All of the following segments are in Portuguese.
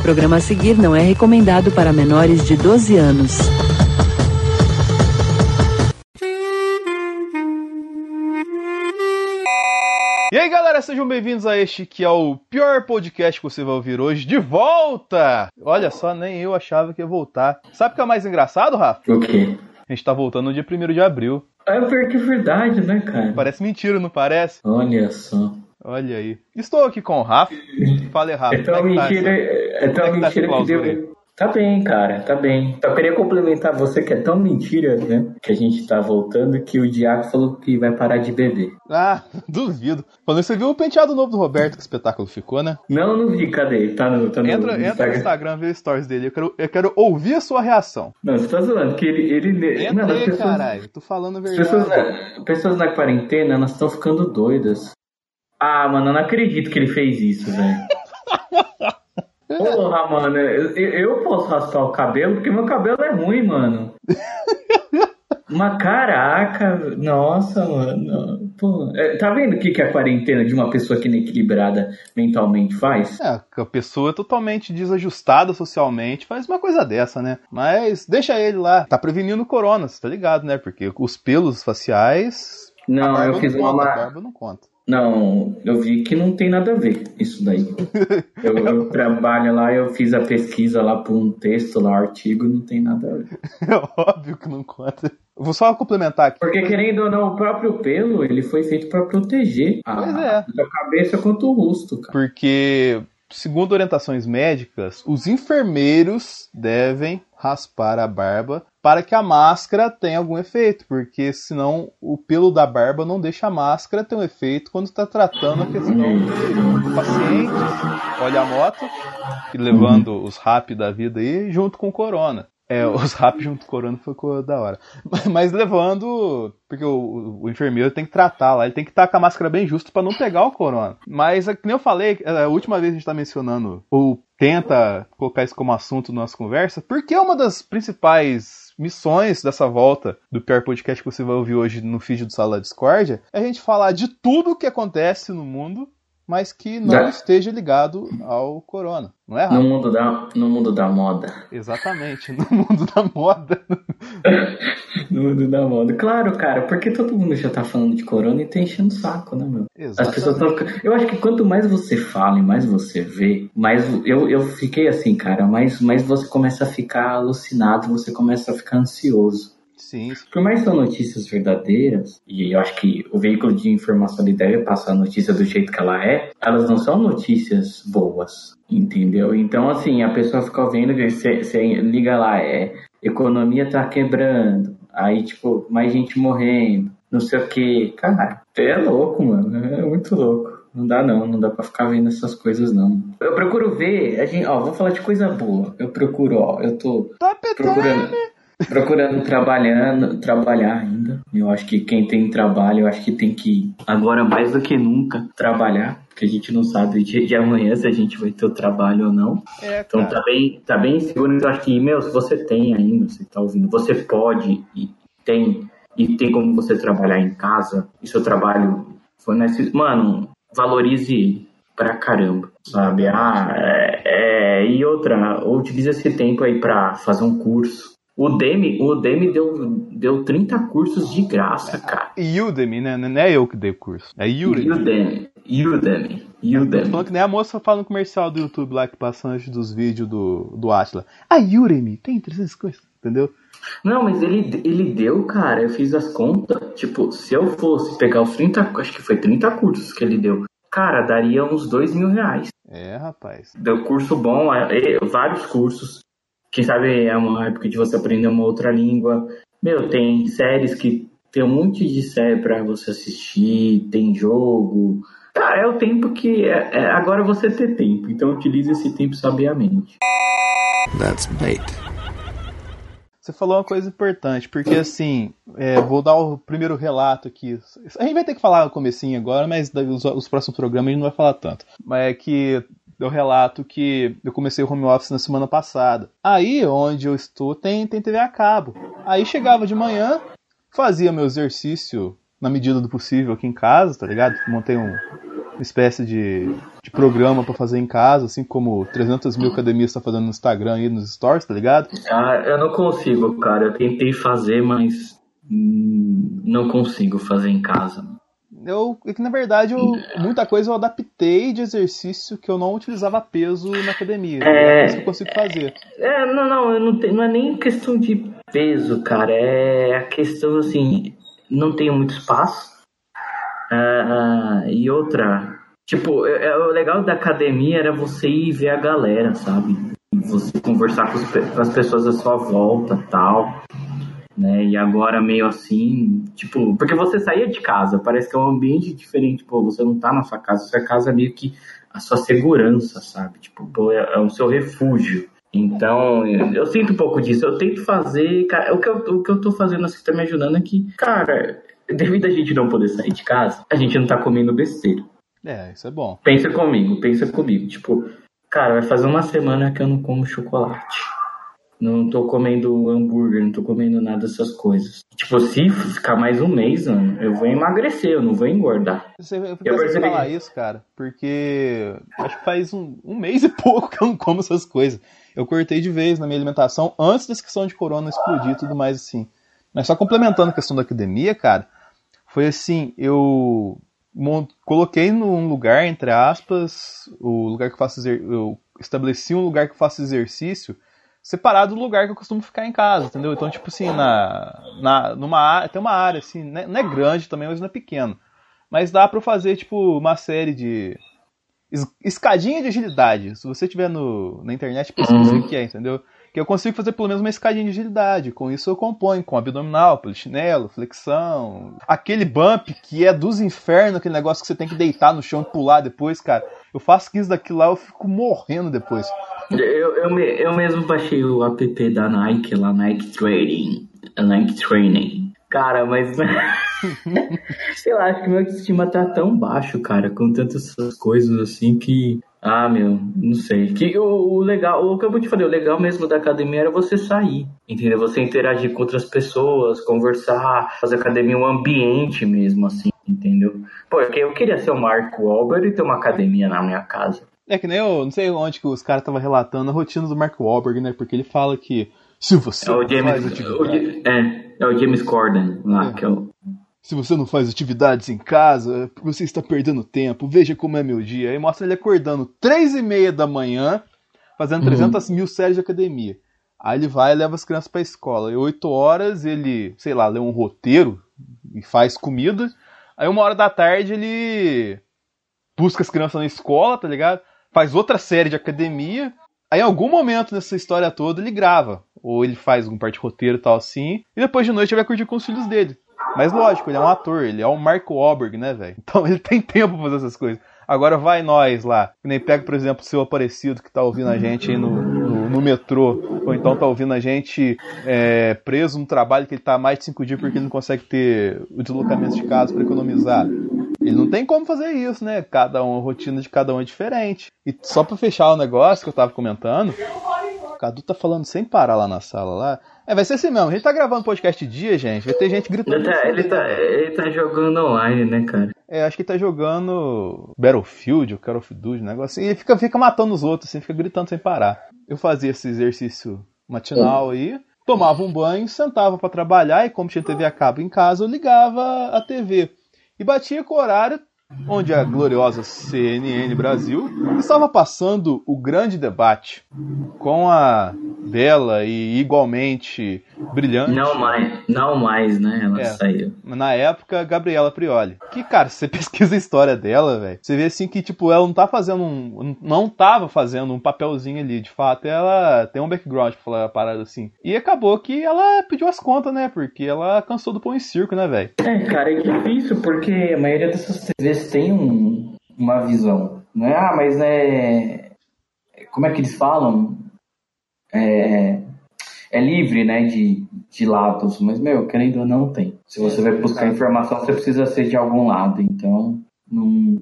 programa a seguir não é recomendado para menores de 12 anos. E aí galera, sejam bem-vindos a este que é o pior podcast que você vai ouvir hoje, de volta! Olha só, nem eu achava que ia voltar. Sabe o que é mais engraçado, Rafa? O quê? A gente tá voltando no dia 1 de abril. É pior que verdade, né, cara? Parece mentira, não parece? Olha só. Olha aí. Estou aqui com o Rafa. Fala Rafa. É tão é que tá mentira, é tão é que tá mentira que clausura aí? deu. Tá bem, cara, tá bem. Só queria complementar você que é tão mentira, né? Que a gente tá voltando que o Diaco falou que vai parar de beber. Ah, duvido. Falando você viu o penteado novo do Roberto, que espetáculo ficou, né? Não, não vi, cadê? Tá no, tá no Entra, entra no Instagram, vê stories dele. Eu quero, eu quero ouvir a sua reação. Não, você tá zoando, que ele. ele Entra não, aí, pessoas, caralho. Tô falando a verdade. pessoas, na, pessoas na quarentena, elas estão ficando doidas. Ah, mano, eu não acredito que ele fez isso, velho. Porra, mano, eu, eu posso raspar o cabelo porque meu cabelo é ruim, mano. Mas caraca, nossa, mano. Pô, é, tá vendo o que, que a quarentena de uma pessoa que não é equilibrada mentalmente faz? É, a pessoa é totalmente desajustada socialmente faz uma coisa dessa, né? Mas deixa ele lá. Tá prevenindo o corona, você tá ligado, né? Porque os pelos faciais. Não, eu fiz uma. conta, barba não conta. Não, eu vi que não tem nada a ver isso daí. Eu, eu trabalho lá, eu fiz a pesquisa lá por um texto lá, artigo, não tem nada a ver. É óbvio que não conta. Vou só complementar aqui. Porque querendo ou não, o próprio pelo, ele foi feito pra proteger a, Pois é. tanto a cabeça quanto o rosto, cara. Porque, segundo orientações médicas, os enfermeiros devem raspar a barba para que a máscara tenha algum efeito, porque senão o pelo da barba não deixa a máscara ter um efeito quando está tratando a questão de pacientes. Olha a moto, levando os rap da vida aí junto com o corona. É, os rap junto com o corona ficou da hora. Mas levando. Porque o, o enfermeiro tem que tratar lá, ele tem que estar com a máscara bem justa para não pegar o corona. Mas, é nem eu falei, é a última vez a gente tá mencionando, ou tenta colocar isso como assunto na nossa conversa, porque é uma das principais missões dessa volta do pior podcast que você vai ouvir hoje no feed do Sala Discordia, é a gente falar de tudo o que acontece no mundo, mas que não Já- esteja ligado ao corona. Não é, No Rafa? mundo da, no mundo da moda. Exatamente, no mundo da moda. No mundo da moda. Claro, cara, porque todo mundo já tá falando de corona e tá enchendo o saco, né, meu? As pessoas Exatamente. ficando. Eu acho que quanto mais você fala e mais você vê, mais eu, eu fiquei assim, cara, mais, mais você começa a ficar alucinado, você começa a ficar ansioso. Sim, Por mais que são notícias verdadeiras, e eu acho que o veículo de informação ele deve passar a notícia do jeito que ela é, elas não são notícias boas, entendeu? Então, assim, a pessoa fica vendo, você você liga lá, é, economia tá quebrando, aí, tipo, mais gente morrendo, não sei o que. Cara, é louco, mano, é muito louco. Não dá não, não dá pra ficar vendo essas coisas não. Eu procuro ver, a gente, ó, vou falar de coisa boa. Eu procuro, ó, eu tô Top procurando, procurando trabalhando, trabalhar ainda. Eu acho que quem tem trabalho, eu acho que tem que agora mais do que nunca trabalhar, porque a gente não sabe de, de amanhã se a gente vai ter o trabalho ou não. É, Então tá bem, tá bem seguro. Eu acho que, meu, se você tem ainda, você tá ouvindo, você pode e tem e tem como você trabalhar em casa, e seu trabalho fornece, mano, valorize ele pra caramba, sabe? Ah, é, é, e outra, utilize esse tempo aí pra fazer um curso. O Demi, o Demi deu, deu 30 cursos de graça, cara. Udemy, né? Não é eu que dei o curso. É Udemy. Udemy, Udemy, Tô Udemy. falando que nem a moça fala no comercial do YouTube lá que passa antes dos vídeos do, do Atila. A Udemy tem 300 coisas, entendeu? Não, mas ele, ele deu, cara, eu fiz as contas. Tipo, se eu fosse pegar os 30, acho que foi 30 cursos que ele deu, cara, daria uns 2 mil reais. É, rapaz. Deu curso bom, é, é, vários cursos. Quem sabe é uma época de você aprender uma outra língua. Meu, tem séries que tem um monte de série pra você assistir, tem jogo. Cara, é o tempo que. É, é- agora você ter tempo, então utilize esse tempo sabiamente. That's bait. Você falou uma coisa importante, porque assim, é, vou dar o primeiro relato aqui. A gente vai ter que falar no comecinho agora, mas os, os próximos programas a gente não vai falar tanto. Mas é que eu relato que eu comecei o home office na semana passada. Aí, onde eu estou, tem, tem TV a cabo. Aí chegava de manhã, fazia meu exercício na medida do possível aqui em casa, tá ligado? Montei um, espécie de, de programa para fazer em casa, assim como 300 mil academias está fazendo no Instagram e nos stories, tá ligado? Ah, eu não consigo, cara. Eu tentei fazer, mas hum, não consigo fazer em casa. Eu, é que na verdade, eu, muita coisa eu adaptei de exercício que eu não utilizava peso na academia. É, é isso que eu consigo fazer. É, não, não, eu não, tenho, não é nem questão de peso, cara. É a questão assim, não tenho muito espaço. Uh, e outra, tipo, é, é, o legal da academia era você ir ver a galera, sabe? Você conversar com, os, com as pessoas à sua volta tal né? E agora meio assim, tipo, porque você saía de casa, parece que é um ambiente diferente, pô, você não tá na sua casa, sua casa é meio que a sua segurança, sabe? Tipo, pô, é, é o seu refúgio. Então, eu sinto um pouco disso. Eu tento fazer. Cara, o, que eu, o que eu tô fazendo assim tá me ajudando é que, cara, devido a gente não poder sair de casa, a gente não tá comendo besteira. É, isso é bom. Pensa comigo, pensa comigo. Tipo, cara, vai fazer uma semana que eu não como chocolate não tô comendo hambúrguer, não tô comendo nada dessas coisas. Tipo, se ficar mais um mês, mano, eu vou emagrecer, eu não vou engordar. Você, eu eu falar que... isso, cara, porque acho que faz um, um mês e pouco que eu não como essas coisas. Eu cortei de vez na minha alimentação antes dessa questão de corona explodir e tudo mais assim. Mas só complementando a questão da academia, cara, foi assim, eu coloquei num lugar, entre aspas, o lugar que eu faço eu estabeleci um lugar que eu faço exercício separado do lugar que eu costumo ficar em casa, entendeu? Então, tipo assim, na, na, numa tem uma área, assim, né, não é grande também, mas não é pequeno. Mas dá pra fazer, tipo, uma série de. Escadinha de agilidade. Se você tiver no, na internet, pesquisa uhum. o que é, entendeu? Que eu consigo fazer pelo menos uma escadinha de agilidade. Com isso eu componho, com abdominal, polichinelo, flexão. Aquele bump que é dos infernos, aquele negócio que você tem que deitar no chão e pular depois, cara. Eu faço 15 daquilo lá, eu fico morrendo depois. Eu, eu, eu mesmo baixei o app da Nike lá, Nike Training. Nike Training. Cara, mas. sei lá, acho que meu autoestima tá tão baixo, cara, com tantas coisas assim que. Ah, meu, não sei. Que o, o legal, o que eu vou te falar, o legal mesmo da academia era você sair, entendeu? Você interagir com outras pessoas, conversar, fazer academia um ambiente mesmo, assim, entendeu? Porque eu queria ser o Marco Wahlberg e ter uma academia na minha casa. É que nem eu, não sei onde que os caras estavam relatando a rotina do Mark Wahlberg, né? Porque ele fala que se você é o James, faz atividade... é, é o James Corden lá, é. que é o... Se você não faz atividades em casa, você está perdendo tempo. Veja como é meu dia. Aí mostra ele acordando três e meia da manhã, fazendo 300 uhum. mil séries de academia. Aí ele vai e leva as crianças para a escola. E oito horas ele, sei lá, lê um roteiro e faz comida. Aí uma hora da tarde ele busca as crianças na escola, tá ligado? faz outra série de academia. Aí, em algum momento nessa história toda, ele grava. Ou ele faz algum parte de roteiro e tal assim. E depois de noite ele vai curtir com os filhos dele. Mas lógico, ele é um ator, ele é o Mark Wahlberg, né, velho? Então ele tem tempo pra fazer essas coisas. Agora vai nós lá. Nem pega, por exemplo, o seu Aparecido que tá ouvindo a gente aí no, no, no metrô. Ou então tá ouvindo a gente é, preso no trabalho que ele tá há mais de cinco dias porque ele não consegue ter o deslocamento de casa para economizar. Ele não tem como fazer isso, né? Cada um, a rotina de cada um é diferente. E só para fechar o negócio que eu tava comentando, Cadu tá falando sem parar lá na sala lá. É, vai ser assim mesmo. A gente tá gravando podcast dia, gente. Vai ter gente gritando. Ele tá, ele tá, ele tá jogando online, né, cara? É, acho que ele tá jogando Battlefield, ou Call of Duty, um negócio assim. E ele fica, fica matando os outros, assim, fica gritando sem parar. Eu fazia esse exercício matinal aí, tomava um banho, sentava para trabalhar e como tinha TV a cabo em casa, eu ligava a TV e batia com o horário onde a gloriosa CNN Brasil estava passando o grande debate com a bela e igualmente brilhante. Não mais, não mais, né? Ela é, saiu. Na época, Gabriela Prioli. Que, cara, você pesquisa a história dela, velho. Você vê assim que, tipo, ela não tá fazendo um. Não tava fazendo um papelzinho ali. De fato, ela tem um background pra falar a parada assim. E acabou que ela pediu as contas, né? Porque ela cansou do pão em circo, né, velho? É, cara, é difícil, porque a maioria dessas TVs tem um, uma visão. Não é, ah, mas né. Como é que eles falam? É, é livre, né, de, de lados, mas, meu, querendo ou não, tem. Se você vai buscar informação, você precisa ser de algum lado, então não,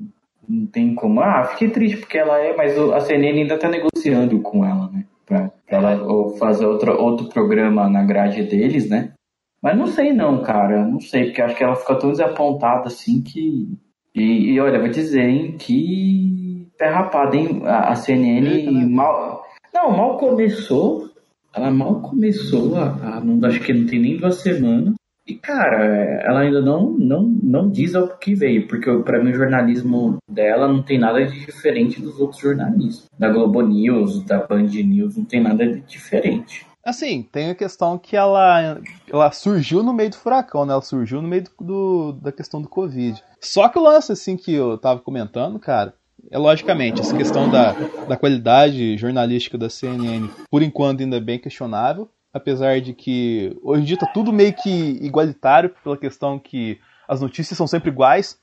não tem como. Ah, fiquei triste porque ela é, mas a CNN ainda tá negociando com ela, né, pra, pra ela ou fazer outro, outro programa na grade deles, né. Mas não sei não, cara, não sei, porque acho que ela fica tão desapontada assim que E, e olha, vou dizer, hein, que pé rapado, hein? A, a CNN mal. Não, mal começou. Ela mal começou, a, a, não, acho que não tem nem duas semanas. E, cara, ela ainda não, não, não diz ao que veio, porque para mim o jornalismo dela não tem nada de diferente dos outros jornalistas. Da Globo News, da Band News, não tem nada de diferente. Assim, tem a questão que ela, ela surgiu no meio do furacão, né? Ela surgiu no meio do, do, da questão do Covid. Só que o lance, assim, que eu tava comentando, cara, é logicamente, essa questão da, da qualidade jornalística da CNN, por enquanto, ainda é bem questionável apesar de que hoje em dia tá tudo meio que igualitário pela questão que as notícias são sempre iguais.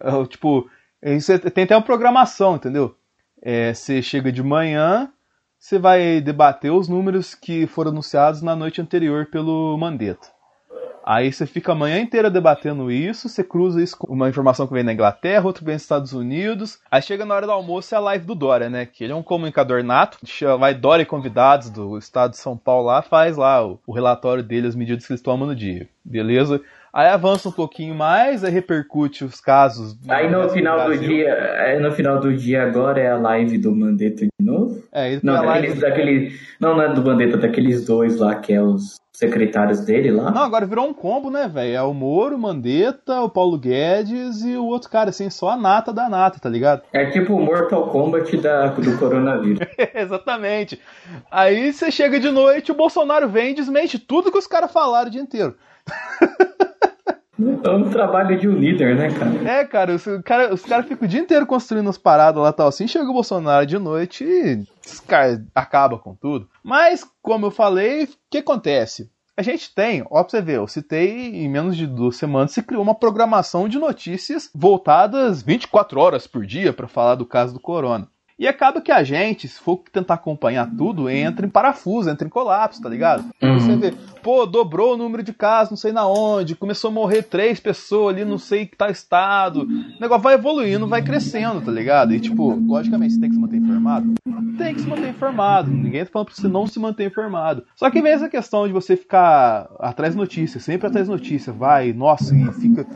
Uh, tipo, você tem até uma programação, entendeu? É, você chega de manhã, você vai debater os números que foram anunciados na noite anterior pelo Mandetta. Aí você fica a manhã inteira debatendo isso, você cruza isso com uma informação que vem da Inglaterra, outra vem dos Estados Unidos. Aí chega na hora do almoço é a live do Dória, né? Que ele é um comunicador nato. Vai Dória e convidados do estado de São Paulo lá, faz lá o, o relatório dele, as medidas que eles tomam no dia. Beleza? Aí avança um pouquinho mais, aí repercute os casos. Aí no final do, do dia, aí no final do dia agora é a live do Mandetta de novo? É, não, daqueles, live... daquele, não, não é do Mandetta, daqueles dois lá que é os secretários dele lá. Não, agora virou um combo, né, velho? É o Moro, o Mandetta, o Paulo Guedes e o outro cara, assim, só a nata da nata, tá ligado? É tipo o Mortal Kombat da, do coronavírus. Exatamente. Aí você chega de noite, o Bolsonaro vem e desmente tudo que os caras falaram o dia inteiro. É um trabalho de um líder, né, cara? É, cara, os caras os cara ficam o dia inteiro construindo as paradas lá tal assim, chega o Bolsonaro de noite e acaba com tudo. Mas, como eu falei, o que acontece? A gente tem, ó, pra você ver, eu citei em menos de duas semanas se criou uma programação de notícias voltadas 24 horas por dia para falar do caso do corona. E acaba que a gente, se for tentar acompanhar tudo, entra em parafuso, entra em colapso, tá ligado? Uhum. Você vê, pô, dobrou o número de casos, não sei na onde, começou a morrer três pessoas ali, não sei que tá estado. O negócio vai evoluindo, vai crescendo, tá ligado? E tipo, logicamente, você tem que se manter informado? Tem que se manter informado. Ninguém tá falando pra você não se manter informado. Só que vem essa questão de você ficar atrás de notícias, sempre atrás de notícias, vai, nossa, e fica,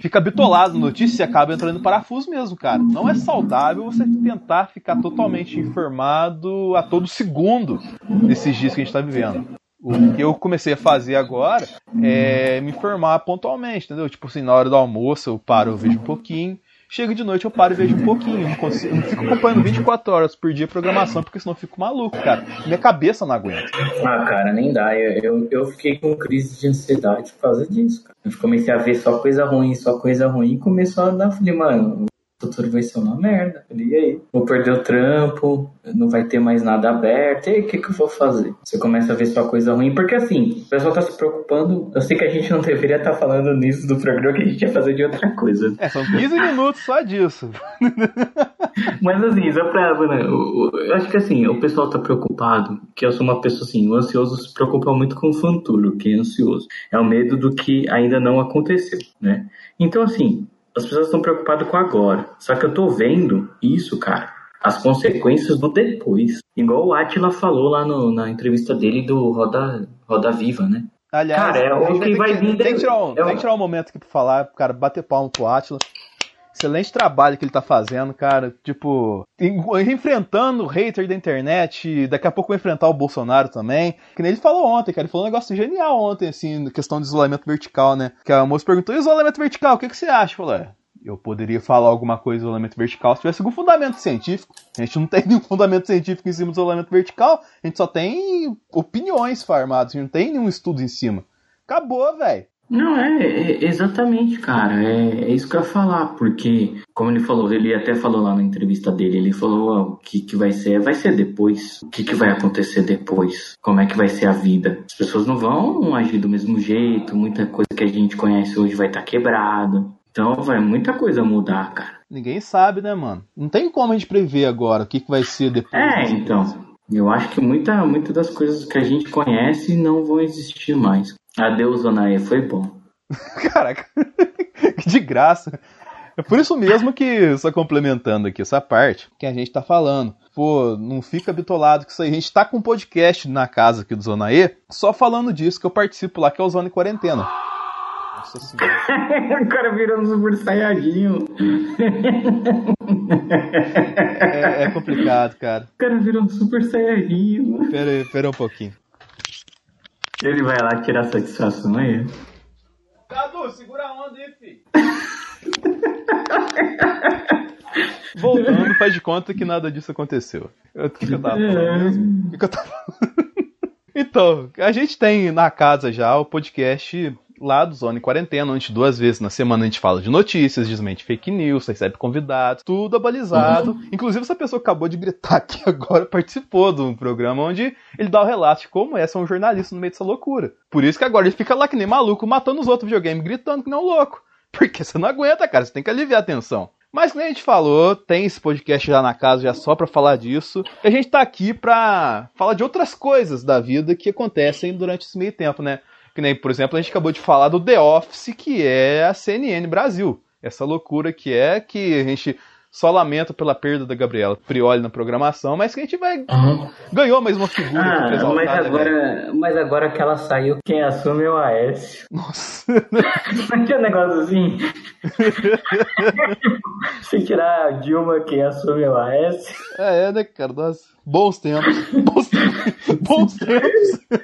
fica bitolado na notícia e acaba entrando em parafuso mesmo, cara. Não é saudável você tentar ficar ficar totalmente informado a todo segundo desses dias que a gente está vivendo. O que eu comecei a fazer agora é me informar pontualmente, entendeu? Tipo assim, na hora do almoço eu paro, eu vejo um pouquinho. Chega de noite, eu paro e vejo um pouquinho. Não, consigo, não fico acompanhando 24 horas por dia a programação, porque senão eu fico maluco, cara. Minha cabeça não aguenta. Ah, cara, nem dá. Eu, eu, eu fiquei com crise de ansiedade por causa disso, cara. Eu comecei a ver só coisa ruim, só coisa ruim, e começou a dar. Falei, mano, futuro vai ser uma merda. E aí? Vou perder o trampo, não vai ter mais nada aberto. E aí, o que, que eu vou fazer? Você começa a ver só coisa ruim. Porque assim, o pessoal tá se preocupando. Eu sei que a gente não deveria estar tá falando nisso do programa, que a gente ia fazer de outra coisa. É, são 15 minutos só disso. Mas assim, só pra. Né, eu, eu acho que assim, o pessoal tá preocupado, que eu sou uma pessoa assim, o ansioso se preocupa muito com o futuro, que é ansioso. É o medo do que ainda não aconteceu, né? Então, assim, as pessoas estão preocupadas com agora. Só que eu tô vendo isso, cara. As consequências do depois. Igual o Atila falou lá no, na entrevista dele do Roda, Roda Viva, né? Aliás, cara, é o que vai vir. Tem que, tirar um, é tem que tirar um momento aqui pra falar, cara, bater palmo pro Atila. Excelente trabalho que ele tá fazendo, cara. Tipo, enfrentando o hater da internet. Daqui a pouco vai enfrentar o Bolsonaro também. Que nem ele falou ontem, cara. Ele falou um negócio genial ontem, assim, questão de isolamento vertical, né? Que a moça perguntou: e isolamento vertical? O que, que você acha? Falou: é, eu poderia falar alguma coisa do isolamento vertical se tivesse algum fundamento científico. A gente não tem nenhum fundamento científico em cima do isolamento vertical. A gente só tem opiniões farmadas. A gente não tem nenhum estudo em cima. Acabou, velho. Não, é, é, exatamente, cara. É, é, isso que eu ia falar, porque, como ele falou, ele até falou lá na entrevista dele, ele falou oh, o que, que vai ser, vai ser depois. O que, que vai acontecer depois? Como é que vai ser a vida? As pessoas não vão agir do mesmo jeito, muita coisa que a gente conhece hoje vai estar tá quebrada. Então vai muita coisa mudar, cara. Ninguém sabe, né, mano? Não tem como a gente prever agora o que, que vai ser depois. É, então. Eu acho que muita, muita das coisas que a gente conhece não vão existir mais. Adeus, Onaê, foi bom. Caraca, de graça. É por isso mesmo que, só complementando aqui essa parte, que a gente tá falando. Pô, não fica bitolado que isso aí. A gente tá com um podcast na casa aqui do Zona E, só falando disso que eu participo lá, que é o Zona em Quarentena. Nossa senhora. o cara virou um super saiyajinho. É, é complicado, cara. O cara virou um super saiyajinho. Pera aí, pera um pouquinho. Ele vai lá tirar satisfação aí. Cadu, segura a onda aí, filho. Voltando, faz de conta que nada disso aconteceu. O que, que eu tava falando mesmo? O que, que eu tava falando? Então, a gente tem na casa já o podcast lá do Zona em Quarentena, onde duas vezes na semana a gente fala de notícias, desmente fake news, recebe convidados, tudo abalizado. Inclusive, essa pessoa que acabou de gritar aqui agora participou de um programa onde ele dá o relato de como é ser um jornalista no meio dessa loucura. Por isso que agora ele fica lá que nem maluco, matando os outros videogames, gritando que nem um louco. Porque você não aguenta, cara, você tem que aliviar a tensão. Mas como a gente falou, tem esse podcast já na casa já só pra falar disso. E a gente tá aqui pra falar de outras coisas da vida que acontecem durante esse meio tempo, né? Que nem, por exemplo, a gente acabou de falar do The Office, que é a CNN Brasil. Essa loucura que é que a gente só lamenta pela perda da Gabriela Prioli na programação, mas que a gente vai. Ganhou mais uma figura Ah, mas né, agora, mas agora que ela saiu, quem assume é o Aécio. Nossa. Não tinha um negócio assim? Se tirar a Dilma, quem assume é o Aécio. É, é, né, cara? Nossa. Bons tempos. Bons tempos. Bons tempos.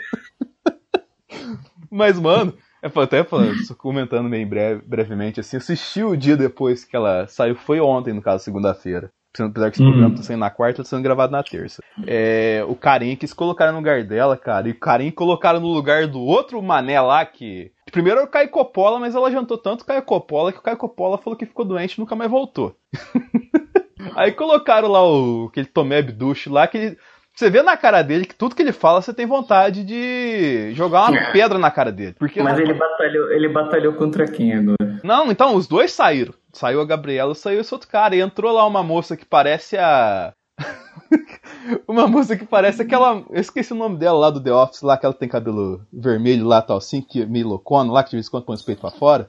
Mas, mano, é pra- até falando, comentando bem breve, brevemente, assim, assisti o dia depois que ela saiu, foi ontem, no caso, segunda-feira. Apesar que esse Uhum. programa tá saindo na quarta, tá sendo gravado na terça. É, o Karim que se colocaram no lugar dela, cara, e o Karim colocaram no lugar do outro mané lá que. Primeiro era o Caio Coppola, mas ela jantou tanto Caio Coppola que o Caio Coppola falou que ficou doente e nunca mais voltou. Aí colocaram lá o aquele Tomé Abduch lá que ele, você vê na cara dele que tudo que ele fala você tem vontade de jogar uma pedra na cara dele. Porque Mas ele batalhou, ele batalhou contra quem agora? não, então os dois saíram. Saiu a Gabriela, saiu esse outro cara e entrou lá uma moça que parece a uma moça que parece aquela, eu esqueci o nome dela lá do The Office, lá que ela tem cabelo vermelho lá tal assim, que é meio loucona lá que de vez em quando põe os peitos pra fora.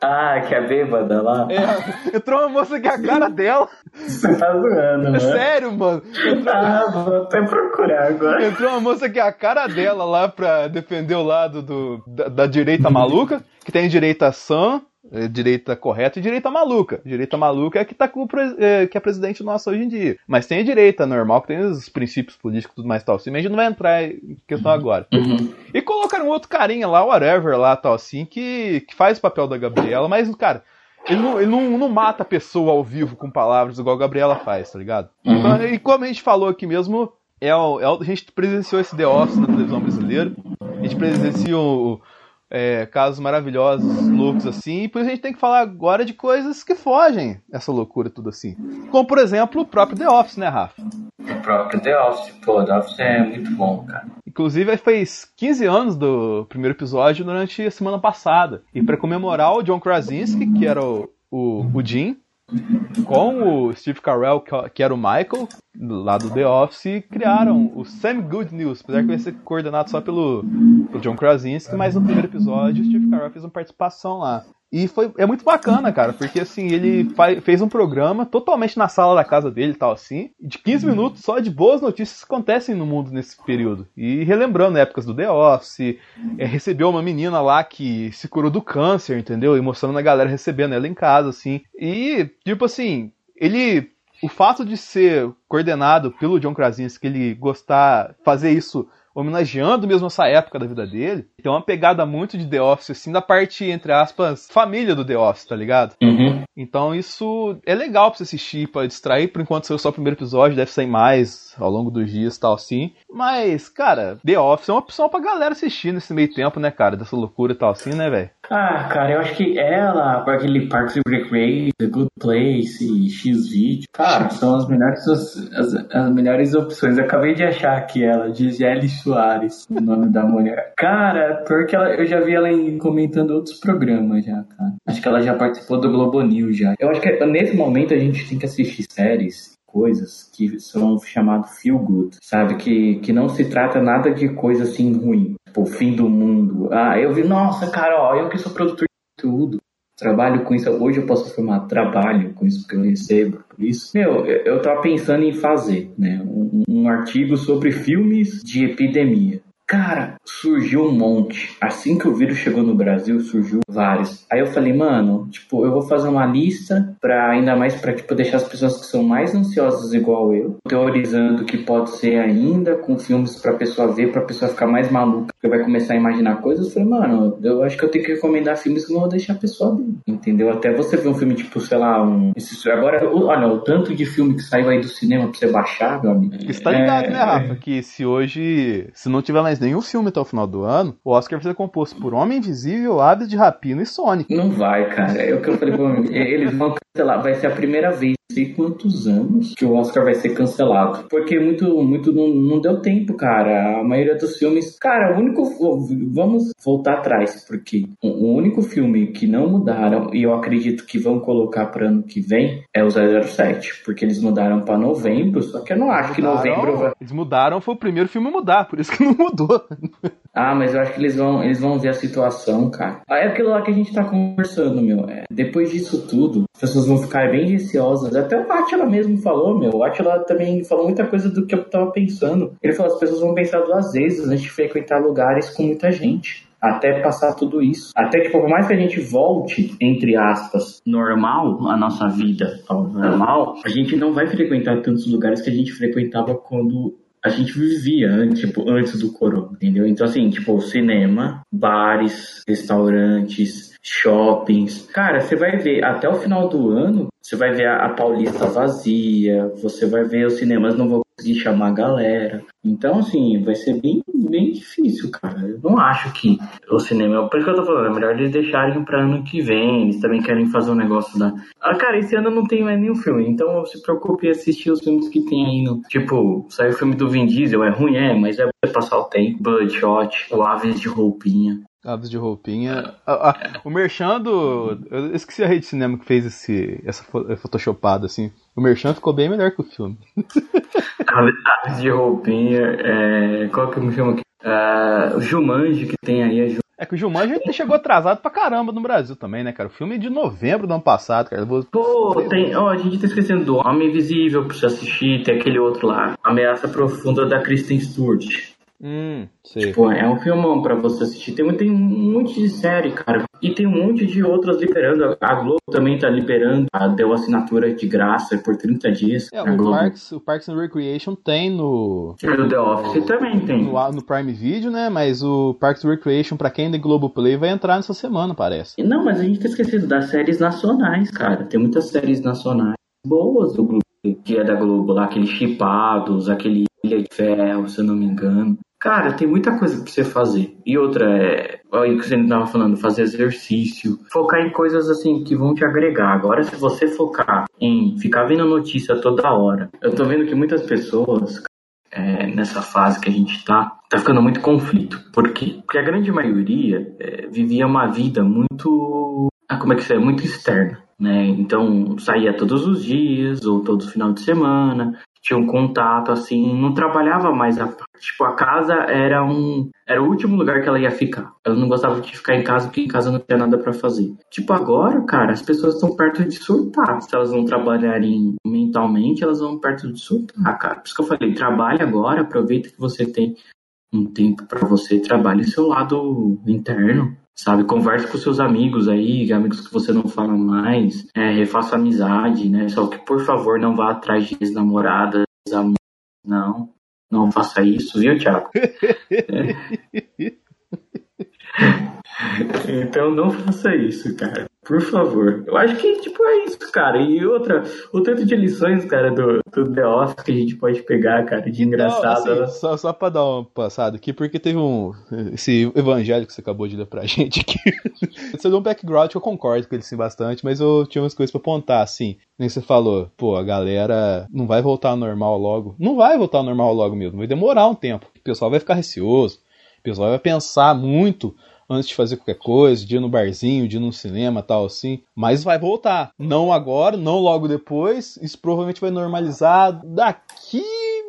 Ah, que é a bêbada lá? É, entrou uma moça que é a cara dela. Você tá zoando, É né? sério, mano. Entrou, Ah, vou até procurar agora. Entrou uma moça que é a cara dela lá pra defender o lado do, da, da direita maluca, que tem direita sã, direita correta e direita maluca. Direita maluca é a que tá com eh, que é presidente nosso hoje em dia. Mas tem a direita normal, que tem os princípios políticos e tudo mais tal. Assim, mas a gente não vai entrar em questão agora. E colocaram um outro carinha lá, whatever, lá tal assim, que, que faz o papel da Gabriela, mas, cara. Ele, não, ele não, não mata a pessoa ao vivo com palavras igual a Gabriela faz, tá ligado? Então, e como a gente falou aqui mesmo, é o, é o- a gente presenciou esse The Office na televisão brasileira. A gente presenciou é, casos maravilhosos, loucos assim, e por isso a gente tem que falar agora de coisas que fogem essa loucura tudo assim. Como, por exemplo, o próprio The Office, né, Rafa? O próprio The Office, pô, The Office é muito bom, cara. Inclusive, fez 15 anos do primeiro episódio durante a semana passada. E para comemorar o John Krasinski, que era o, o, o Jim, com o Steve Carell, que- era o Michael, lá do The Office, criaram o Sam Good News, apesar que vai ser coordenado só pelo, pelo John Krasinski, mas no primeiro episódio o Steve Carell fez uma participação lá. E foi, é muito bacana, cara, porque assim, ele fa- fez um programa totalmente na sala da casa dele e tal, assim, de 15 minutos só de boas notícias que acontecem no mundo nesse período. E relembrando épocas do The Office, é, recebeu uma menina lá que se curou do câncer, entendeu? E mostrando a galera recebendo ela em casa, assim. E, tipo assim, ele. O fato de ser coordenado pelo John Krasinski, ele gostar, fazer isso homenageando mesmo essa época da vida dele, tem uma pegada muito de The Office, assim, da parte, entre aspas, família do The Office, tá ligado? Uhum. Então isso é legal pra você assistir, pra distrair. Por enquanto saiu só o primeiro episódio, deve sair mais ao longo dos dias e tal assim. Mas, cara, The Office é uma opção pra galera assistir nesse meio tempo, né, cara? Dessa loucura e tal assim, né, velho? Ah, cara, eu acho que ela, com aquele Parks and Recreation, The Good Place e X-Video, cara, são as melhores, as, as melhores opções. Eu acabei de achar aqui ela, Gisele Soares, o nome da mulher. Cara, pior que ela, eu já vi ela em- comentando outros programas já, cara. Acho que ela já participou do Globo News já. Eu acho que nesse momento a gente tem que assistir séries coisas que são chamadas feel good, sabe? Que, que não se trata nada de coisa assim ruim, tipo fim do mundo. Ah, eu vi, nossa, cara, ó, eu que sou produtor de conteúdo, trabalho com isso, hoje eu posso afirmar, trabalho com isso que eu recebo, por isso. Meu, eu, eu tava pensando em fazer, né, um, um artigo sobre filmes de epidemia. Cara, surgiu um monte. Assim que o vírus chegou no Brasil, surgiu vários. Aí eu falei, mano, tipo, eu vou fazer uma lista pra ainda mais pra, tipo, deixar as pessoas que são mais ansiosas igual eu, teorizando que pode ser ainda com filmes pra pessoa ver, pra pessoa ficar mais maluca, que vai começar a imaginar coisas. Eu falei, mano, eu acho que eu tenho que recomendar filmes que não vou deixar a pessoa ver. Entendeu? Até você ver um filme, tipo, sei lá, um. Esse, agora, olha, o tanto de filme que saiu aí do cinema pra você baixar, meu amigo. Você tá ligado, é... né, Rafa? Que se hoje, se não tiver mais nenhum filme até o final do ano, o Oscar vai ser composto por Homem Invisível, Aves de Rapina e Sonic. Não vai, cara. É o que eu falei. Eles vão cancelar. Vai ser a primeira vez sei quantos anos que o Oscar vai ser cancelado. Porque muito, muito não, não deu tempo, cara. A maioria dos filmes. Cara, o único. Vamos voltar atrás, porque o único filme que não mudaram, e eu acredito que vão colocar para ano que vem, é o 007. Porque eles mudaram para novembro, só que eu não acho mudaram, que novembro vai. Eles mudaram, foi o primeiro filme a mudar, por isso que não mudou. ah, mas eu acho que eles vão, eles vão ver a situação, cara. É aquilo lá que a gente tá conversando, meu. É, depois disso tudo, as pessoas vão ficar bem receosas. Até o Atila mesmo falou, meu. O Atila também falou muita coisa do que eu tava pensando. Ele falou: as pessoas vão pensar duas vezes antes de frequentar lugares com muita gente até passar tudo isso. Até que, por mais que a gente volte, entre aspas, normal, a nossa vida ao normal, a gente não vai frequentar tantos lugares que a gente frequentava quando a gente vivia tipo, antes do corona, entendeu? Então, assim, tipo, cinema, bares, restaurantes, shoppings. Cara, você vai ver até o final do ano, você vai ver a, Paulista vazia, você vai ver os cinemas não vão conseguir chamar a galera. Então, assim, vai ser bem, bem difícil, cara. Eu não acho que o cinema. Por isso que eu tô falando, é melhor eles deixarem pra ano que vem. Eles também querem fazer um negócio da. Ah, cara, esse ano não tem mais nenhum filme. Então se preocupe em assistir os filmes que tem aí no. Tipo, saiu o filme do Vin Diesel, é ruim, é, mas é passar o tempo. Bloodshot, o Aves de Roupinha. Aves de roupinha. Ah, ah, o Merchan do. Eu esqueci a rede de cinema que fez esse, essa photoshopada, assim. O Merchan ficou bem melhor que o filme. Aves de roupinha. É... Qual que me chama aqui? Uh, o Jumanji que tem aí. A É que o Jumanji chegou atrasado pra caramba no Brasil também, né, cara? O filme é de novembro do ano passado, cara. Vou... Pô, tem. Ó, oh, a gente tá esquecendo do Homem Invisível pra você assistir, tem aquele outro lá. Ameaça Profunda da Kristen Stewart. Hum, sei. Tipo, é um filmão pra você assistir. Tem, tem um monte de série, cara. E tem um monte de outras liberando. A Globo também tá liberando. Deu assinatura de graça por 30 dias. É, o Parks, o Parks and Recreation tem no. E o The Office também tem. No, no, Prime Video, né? Mas o Parks and Recreation, pra quem é da Play vai entrar nessa semana, parece. Não, mas a gente tá esquecido das séries nacionais, cara. Tem muitas séries nacionais boas do Globo, que é da Globo, lá, aqueles chipados, aquele Ilha de Ferro, se eu não me engano. Cara, tem muita coisa pra você fazer. E outra é, aí que você tava falando, fazer exercício, focar em coisas assim que vão te agregar. Agora, se você focar em ficar vendo notícia toda hora, eu tô vendo que muitas pessoas, é, nessa fase que a gente tá, tá ficando muito conflito. Por quê? Porque a grande maioria é, vivia uma vida muito. Ah, como é que é? Muito externa. Né? Então saía todos os dias ou todo final de semana, tinha um contato, assim, não trabalhava mais a Tipo, a casa era um. Era o último lugar que ela ia ficar. Ela não gostava de ficar em casa porque em casa não tinha nada para fazer. Tipo, agora, cara, as pessoas estão perto de surtar. Se elas não trabalharem mentalmente, elas vão perto de surtar, cara. Por isso que eu falei, trabalhe agora, aproveita que você tem um tempo para você, trabalhe seu lado interno sabe? Converse com seus amigos aí, amigos que você não fala mais, é, refaça amizade, né? Só que, por favor, não vá atrás de ex-namoradas, não. Não faça isso, viu, Thiago? é. Então não faça isso, cara. Por favor. Eu acho que, tipo, é isso, cara. E outra, o tanto de lições, cara, do, do The Office que a gente pode pegar, cara, de engraçado. Não, assim, só, só pra dar um passado aqui, porque teve um. Esse evangelho que você acabou de ler pra gente aqui. você deu um background que eu concordo com ele sim bastante, mas eu tinha umas coisas pra apontar, assim. Nem você falou, pô, a galera não vai voltar ao normal logo. Não vai voltar ao normal logo mesmo, vai demorar um tempo. O pessoal vai ficar receoso, o pessoal vai pensar muito antes de fazer qualquer coisa, de ir no barzinho, de ir no cinema, tal assim. Mas vai voltar. Não agora, não logo depois. Isso provavelmente vai normalizar daqui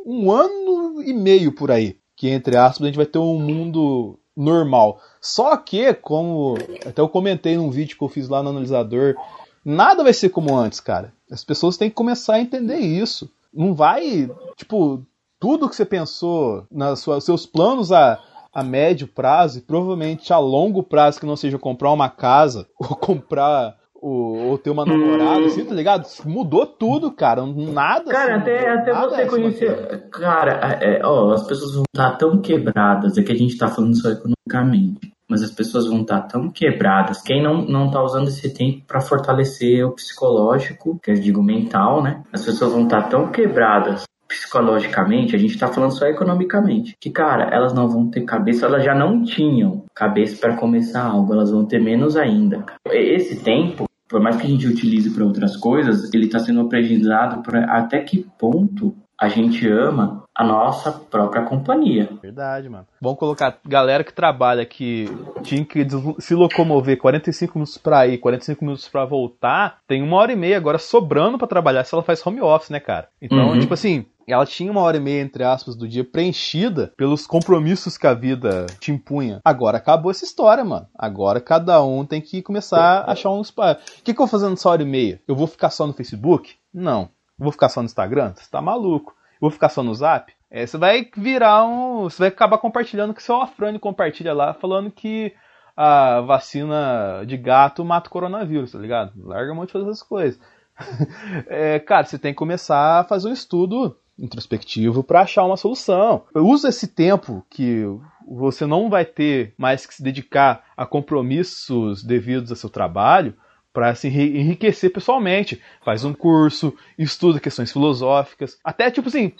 um ano e meio por aí. Que entre aspas a gente vai ter um mundo normal. Só que, como até eu comentei num vídeo que eu fiz lá no analisador, nada vai ser como antes, cara. As pessoas têm que começar a entender isso. Não vai, tipo, tudo que você pensou, nos seus planos a a médio prazo e provavelmente a longo prazo, que não seja comprar uma casa ou comprar ou, ou ter uma namorada, assim, tá ligado? Mudou tudo, cara. Nada. Cara, assim, até, até você é conhecer. Cara, é, ó, as pessoas vão estar tão quebradas, é que a gente tá falando só economicamente. Mas as pessoas vão estar tão quebradas. Quem não, não tá usando esse tempo para fortalecer o psicológico, que eu digo mental, né? As pessoas vão estar tão quebradas psicologicamente, a gente tá falando só economicamente. Que, cara, elas não vão ter cabeça, elas já não tinham cabeça para começar algo, elas vão ter menos ainda. Esse tempo por mais que a gente utilize para outras coisas, ele está sendo aprendizado para até que ponto a gente ama a nossa própria companhia. Verdade, mano. Vamos colocar galera que trabalha que tinha que se locomover 45 minutos para ir, 45 minutos para voltar, tem uma hora e meia agora sobrando para trabalhar se ela faz home office, né, cara? Então, uhum. tipo assim, ela tinha uma hora e meia, entre aspas, do dia preenchida pelos compromissos que a vida te impunha. Agora acabou essa história, mano. Agora cada um tem que começar a achar espaço. O que, que eu vou fazer nessa hora e meia? Eu vou ficar só no Facebook? Não. vou ficar só no Instagram? Você tá maluco. Vou ficar só no Zap? É, você vai virar um. Você vai acabar compartilhando que seu Afrânio compartilha lá, falando que a vacina de gato mata o coronavírus, tá ligado? Larga um monte de fazer essas coisas. é, cara, você tem que começar a fazer um estudo introspectivo para achar uma solução. Usa esse tempo que você não vai ter mais que se dedicar a compromissos devidos ao seu trabalho para se enriquecer pessoalmente. Faz um curso, estuda questões filosóficas. Até, tipo assim,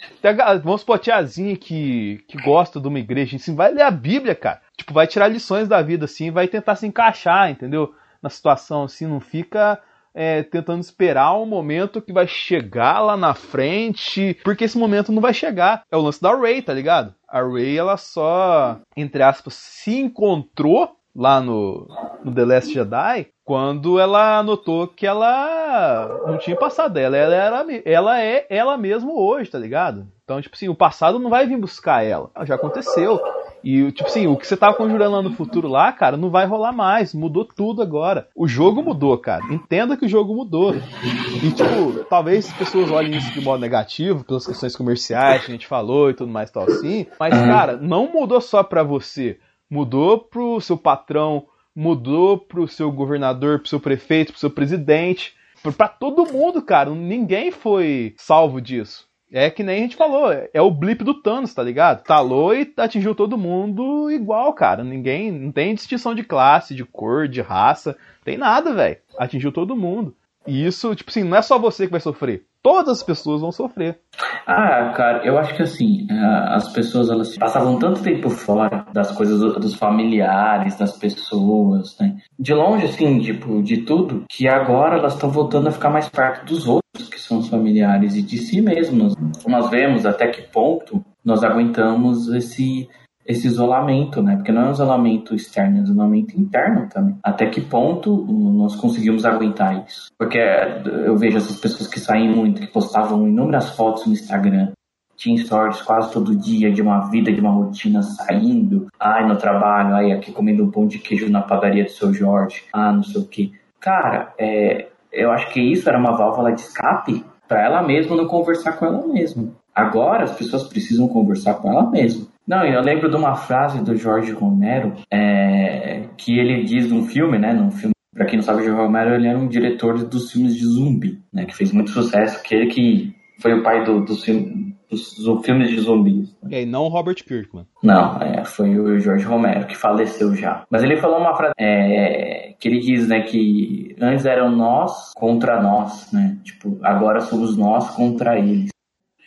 vamos supor a tiazinha que, que gosta de uma igreja, assim, vai ler a Bíblia, cara. Tipo, vai tirar lições da vida, assim, vai tentar se encaixar, entendeu? Na situação, assim, não fica é, tentando esperar um momento que vai chegar lá na frente, porque esse momento não vai chegar. É o lance da Ray, tá ligado? A Ray, ela só, entre aspas, se encontrou lá no, no The Last Jedi quando ela notou que ela não tinha passado dela. Ela, era, ela é ela mesma hoje, tá ligado? Então, tipo assim, o passado não vai vir buscar ela. Já aconteceu. E, tipo assim, o que você tava conjurando lá no futuro lá, cara, não vai rolar mais. Mudou tudo agora. O jogo mudou, cara. Entenda que o jogo mudou. E, tipo, talvez as pessoas olhem isso de modo negativo, pelas questões comerciais que a gente falou e tudo mais tal assim. Mas, cara, não mudou só pra você. Mudou pro seu patrão, mudou pro seu governador, pro seu prefeito, pro seu presidente. Pra todo mundo, cara. Ninguém foi salvo disso. É que nem a gente falou, é o blip do Thanos, tá ligado? Talou e atingiu todo mundo igual, cara. Ninguém, não tem distinção de classe, de cor, de raça, tem nada, velho. Atingiu todo mundo. E isso, tipo assim, não é só você que vai sofrer. Todas as pessoas vão sofrer. Ah, cara, eu acho que assim, é, as pessoas elas passavam tanto tempo fora das coisas dos familiares, das pessoas, né? De longe, assim, tipo, de tudo, que agora elas estão voltando a ficar mais perto dos outros são os familiares e de si mesmos. Nós vemos até que ponto nós aguentamos esse esse isolamento, né? Porque não é um isolamento externo, é um isolamento interno também. Até que ponto nós conseguimos aguentar isso? Porque eu vejo essas pessoas que saem muito, que postavam inúmeras fotos no Instagram, tinha stories quase todo dia de uma vida, de uma rotina saindo, ai no trabalho, ai aqui comendo um pão de queijo na padaria do seu Jorge, ah não sei o que. Cara, é, eu acho que isso era uma válvula de escape para ela mesma não conversar com ela mesma. Agora as pessoas precisam conversar com ela mesma. Não, eu lembro de uma frase do Jorge Romero é, que ele diz num filme, né? Num filme, para quem não sabe, o Jorge Romero ele era um diretor dos filmes de zumbi, né? Que fez muito sucesso, que ele que foi o pai do, do, filme, dos, dos filmes de zumbis. E aí, não Robert Kirkman. Não, é, foi o Jorge Romero, que faleceu já. Mas ele falou uma frase é, que ele diz, né, que antes eram nós contra nós, né? Tipo, agora somos nós contra eles.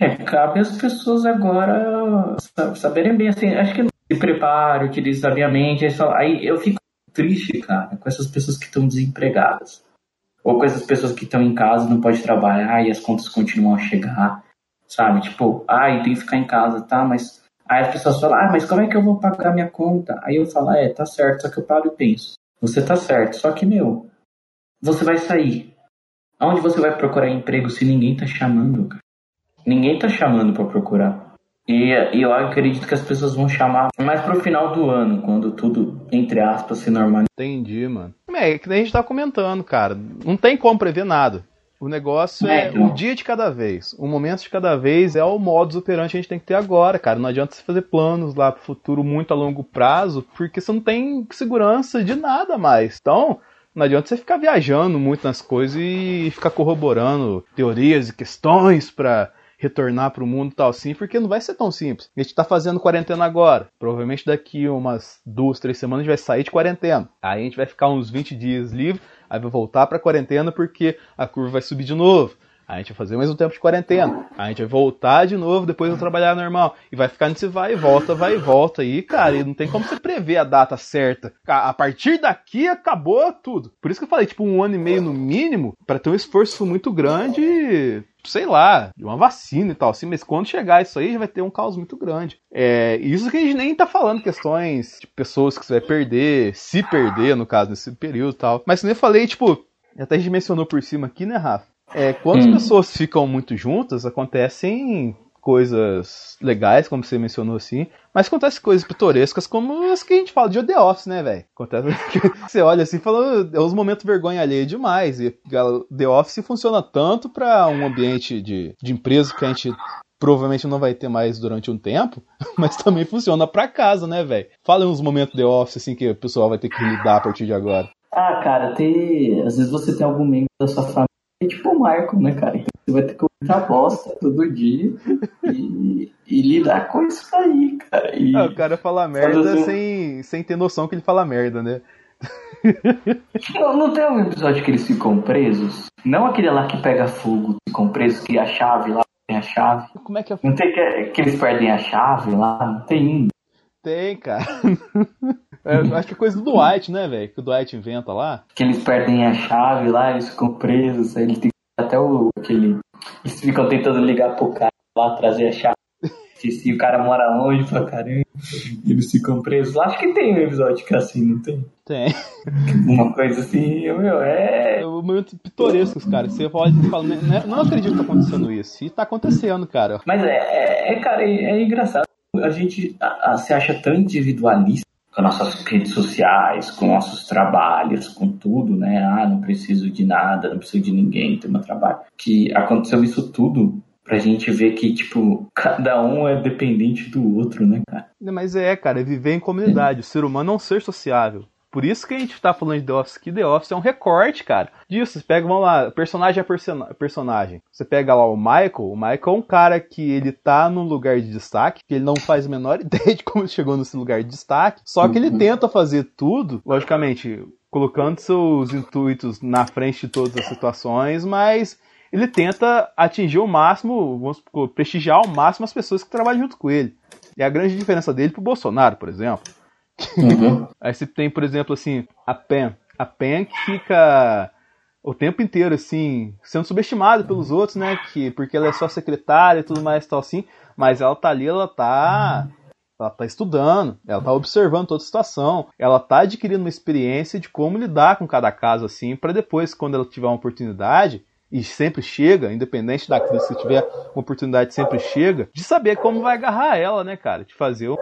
É, cabe às pessoas agora saberem bem, assim, acho que se prepare, utilize sabiamente, aí eu fico triste, cara, com essas pessoas que estão desempregadas. Ou com essas pessoas que estão em casa não pode trabalhar e as contas continuam a chegar, sabe? Tipo, ai, tem que ficar em casa, tá? Mas aí as pessoas falam, ah, mas como é que eu vou pagar minha conta? Aí eu falo, é, tá certo, só que eu paro e penso, você tá certo, só que, meu, você vai sair. Aonde você vai procurar emprego se ninguém tá chamando, cara? Ninguém tá chamando para procurar. E, e, eu acredito que as pessoas vão chamar mais pro final do ano, quando tudo, entre aspas, se normaliza. Entendi, mano. É, é que nem a gente tá comentando, cara. Não tem como prever nada. O negócio é, É, então. o dia de cada vez. O momento de cada vez é o modus operandi que a gente tem que ter agora, cara. Não adianta você fazer planos lá pro futuro muito a longo prazo, porque você não tem segurança de nada mais. Então, não adianta você ficar viajando muito nas coisas e ficar corroborando teorias e questões pra retornar pro mundo e tal assim, porque não vai ser tão simples. A gente tá fazendo quarentena agora. Provavelmente daqui umas duas, três semanas a gente vai sair de quarentena. Aí a gente vai ficar uns 20 dias livre, aí vai voltar pra quarentena porque a curva vai subir de novo. A gente vai fazer mais um tempo de quarentena. A gente vai voltar de novo, depois vai trabalhar normal. E vai ficar nesse vai e volta, vai e volta. aí, cara, e não tem como você prever a data certa. A partir daqui acabou tudo. Por isso que eu falei, tipo, um ano e meio no mínimo, pra ter um esforço muito grande, sei lá, de uma vacina e tal, assim, mas quando chegar isso aí, já vai ter um caos muito grande. É, isso que a gente nem tá falando questões de pessoas que você vai perder, se perder, no caso, nesse período e tal. Mas eu falei, tipo, até a gente mencionou por cima aqui, né, Rafa? É, quando as Hum. pessoas ficam muito juntas, acontecem coisas legais, como você mencionou assim, mas acontecem coisas pitorescas como as que a gente fala de The Office, né, velho? Acontece você olha assim e fala, é uns momentos vergonha alheia demais. E The Office funciona tanto para um ambiente de, de empresa que a gente provavelmente não vai ter mais durante um tempo, mas também funciona pra casa, né, velho? Fala uns momentos The Office assim que o pessoal vai ter que lidar a partir de agora. Ah, cara, ter. Às vezes você tem algum membro da sua família, tipo o Marco, né, cara? Você vai ter que comentar bosta todo dia e, e lidar com isso aí, cara. E... Ah, o cara fala merda assim- sem, sem ter noção que ele fala merda, né? Não, não tem um episódio que eles ficam presos? Não aquele lá que pega fogo, ficam presos, que a chave lá tem a chave. Como é que é? Não tem que, que eles perdem a chave lá? Não tem. Tem, cara. É, eu acho que é coisa do Dwight, né, velho? Que o Dwight inventa lá. Que eles perdem a chave lá, eles ficam presos, aí eles têm que até o. aquele. Eles ficam tentando ligar pro cara lá, trazer a chave. Se, o cara mora longe pra caramba, eles ficam presos. Acho que tem um episódio que é assim, não tem? Tem. Uma coisa assim, meu, é. É um momento pitorescos, cara. Você pode falar, né, né, não acredito que tá acontecendo isso. E tá acontecendo, cara. Mas é, é, é, cara, é, é engraçado. A gente a- a- se acha tão individualista com nossas redes sociais, com nossos trabalhos, com tudo, né? Ah, não preciso de nada, não preciso de ninguém, ter meu trabalho. Que aconteceu isso tudo pra gente ver que, tipo, cada um é dependente do outro, né, cara? Mas é, cara, é viver em comunidade. O ser humano é um ser sociável. Por isso que a gente tá falando de The Office aqui. The Office é um recorte, cara. Disso, você pega, vamos lá, personagem a persona- personagem. Você pega lá o Michael. O Michael é um cara que ele tá num lugar de destaque, que ele não faz a menor ideia de como ele chegou nesse lugar de destaque. Só que ele Uhum. tenta fazer tudo, logicamente, colocando seus intuitos na frente de todas as situações, mas ele tenta atingir o máximo, vamos supor, prestigiar ao máximo as pessoas que trabalham junto com ele. E a grande diferença dele pro Bolsonaro, por exemplo. Uhum. Aí você tem, por exemplo, assim, a Pen. A Pen que fica o tempo inteiro, assim, sendo subestimada pelos outros, né? Que, porque ela é só secretária e tudo mais tal assim. Mas ela tá ali, ela tá. Ela tá estudando, ela tá observando toda a situação, ela tá adquirindo uma experiência de como lidar com cada caso assim, para depois, quando ela tiver uma oportunidade, e sempre chega, independente da crise, se tiver uma oportunidade, sempre chega, de saber como vai agarrar ela, né, cara? De fazer o-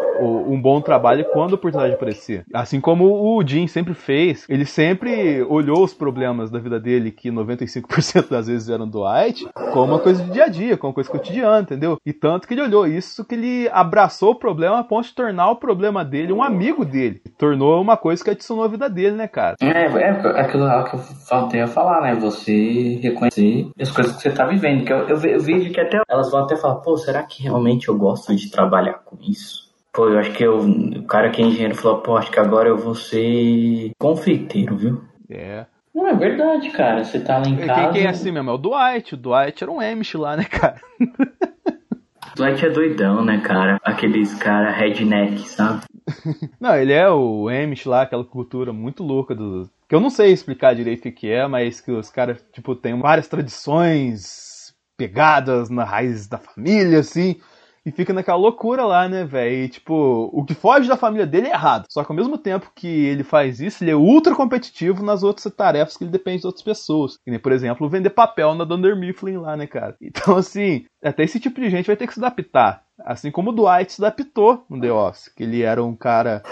um bom trabalho quando a oportunidade aparecer. Assim como o Jim sempre fez, ele sempre olhou os problemas da vida dele, que 95% das vezes eram do White, como uma coisa de dia a dia, como uma coisa cotidiana, entendeu? E tanto que ele olhou isso que ele abraçou o problema a ponto de tornar o problema dele um amigo dele. Tornou uma coisa que adicionou a vida dele, né, cara? É, é aquilo lá que eu faltei a falar, né? Você reconhecer as coisas que você tá vivendo. Que eu, eu, eu vejo que até elas vão até falar, pô, será que realmente eu gosto de trabalhar com isso? Pô, eu acho que eu, o cara que é engenheiro falou, pô, acho que agora eu vou ser confeiteiro, viu? É. Não, é verdade, cara. Você tá lá em Quem, casa. quem é assim mesmo? É o Dwight. O Dwight era um Amish lá, né, cara? Dwight é doidão, né, cara? Aqueles cara redneck, sabe? Não, ele é o Amish lá, aquela cultura muito louca do. Que eu não sei explicar direito o que é, mas que os caras, tipo, tem várias tradições pegadas na raiz da família, assim. E fica naquela loucura lá, né, velho? E, tipo, o que foge da família dele é errado. Só que ao mesmo tempo que ele faz isso, ele é ultra competitivo nas outras tarefas que ele depende de outras pessoas. Que nem, por exemplo, vender papel na Dunder Mifflin lá, né, cara? Então, assim, até esse tipo de gente vai ter que se adaptar. Assim como o Dwight se adaptou no The Office, que ele era um cara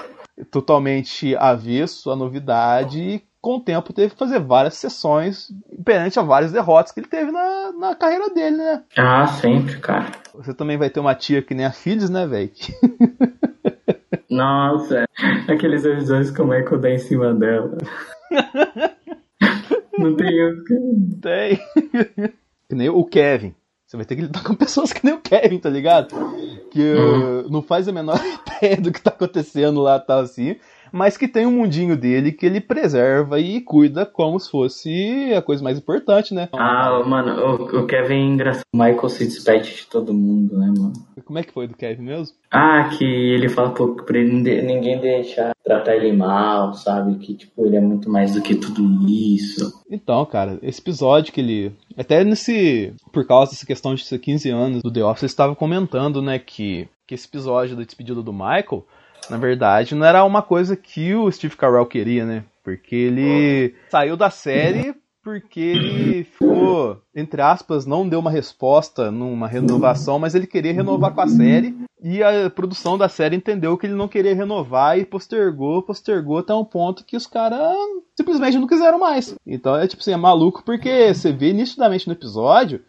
totalmente avesso à novidade com o tempo teve que fazer várias sessões perante a várias derrotas que ele teve na, na carreira dele, né? Ah, sempre, cara. Você também vai ter uma tia que nem a Phyllis, né, velho? Nossa, aqueles episódios que o Michael dá em cima dela. Não tem. Tem. que nem o Kevin. Você vai ter que lidar com pessoas que nem o Kevin, tá ligado? Que uh, não faz a menor ideia do que tá acontecendo lá, tal assim mas que tem um mundinho dele que ele preserva e cuida como se fosse a coisa mais importante, né? Ah, mano, o, o Kevin é engraçado. Michael se despede de todo mundo, né, mano? Como é que foi do Kevin mesmo? Ah, que ele fala pô, pra ele ninguém deixar tratar ele mal, sabe? Que, tipo, ele é muito mais do que tudo isso. Então, cara, esse episódio que ele. Até nesse. Por causa dessa questão de ser 15 anos do The Office, estava comentando, né, que, que esse episódio da despedida do Michael na verdade, não era uma coisa que o Steve Carell queria, né? Porque ele saiu da série porque ele ficou, entre aspas, não deu uma resposta numa renovação, mas ele queria renovar com a série. E a produção da série entendeu que ele não queria renovar e postergou, postergou até um ponto que os caras simplesmente não quiseram mais. Então é tipo assim, é maluco porque você vê nitidamente no episódio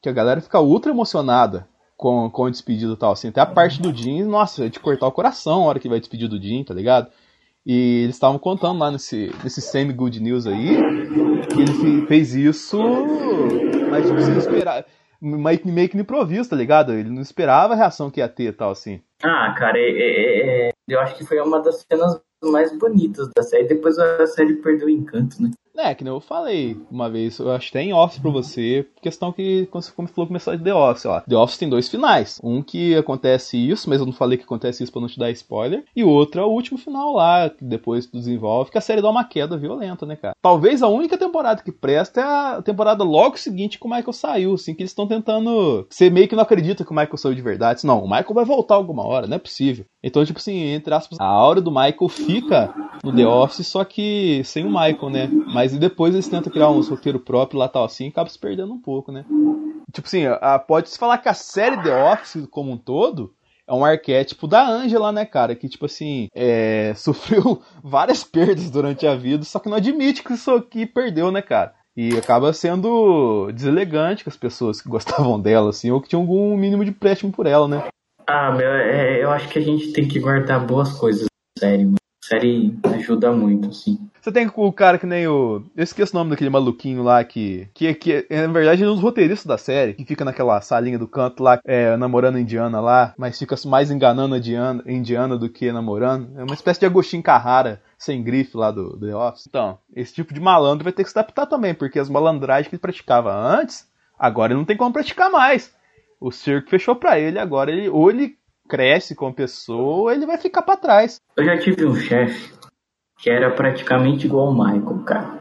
que a galera fica ultra emocionada com, com o despedido e tal, assim. Até a parte do Jim, nossa, é de cortar o coração a hora que vai despedir do Jim, tá ligado? E eles estavam contando lá nesse, nesse Semi Good News aí que ele fez isso, mas tipo, sem esperar. Meio que no improviso, tá ligado? Ele não esperava a reação que ia ter e tal, assim. Ah, cara, é, é, é, eu acho que foi uma das cenas mais bonitas da série. Depois a série perdeu o encanto, né? É, que nem eu falei uma vez, eu acho que tem Office pra você, questão que, como você falou, começar de The Office, ó. The Office tem dois finais. Um que acontece isso, mas eu não falei que acontece isso pra não te dar spoiler. E outro é o último final lá, que depois desenvolve, que a série dá uma queda violenta, né, cara? Talvez a única temporada que presta é a temporada logo seguinte que o Michael saiu, assim, que eles estão tentando. Você meio que não acredita que o Michael saiu de verdade. Não, o Michael vai voltar alguma hora, não é possível. Então, tipo assim, entre aspas, a aura do Michael fica no The Office, só que sem o Michael, né? Mas depois eles tentam criar um roteiro próprio lá tal assim e acaba se perdendo um pouco, né? Tipo assim, pode-se falar que a série The Office como um todo é um arquétipo da Angela, né, cara? Que, tipo assim, é, sofreu várias perdas durante a vida, só que não admite que isso aqui perdeu, né, cara? E acaba sendo deselegante com as pessoas que gostavam dela, assim, ou que tinham algum mínimo de empréstimo por ela, né? Ah, meu, é, eu acho que a gente tem que guardar boas coisas da série, ajuda muito, assim. Você tem o cara que nem o. Eu esqueço o nome daquele maluquinho lá que. Que, que é, na verdade, é um dos roteiristas da série, que fica naquela salinha do canto lá, é, namorando a Indiana lá, mas fica mais enganando a Indiana, Indiana do que namorando. É uma espécie de Agostinho Carrara sem grife lá do, do The Office. Então, esse tipo de malandro vai ter que se adaptar também, porque as malandragens que ele praticava antes, agora ele não tem como praticar mais o circo fechou para ele, agora ele ou ele cresce como pessoa ele vai ficar para trás. Eu já tive um chefe que era praticamente igual ao Michael, cara.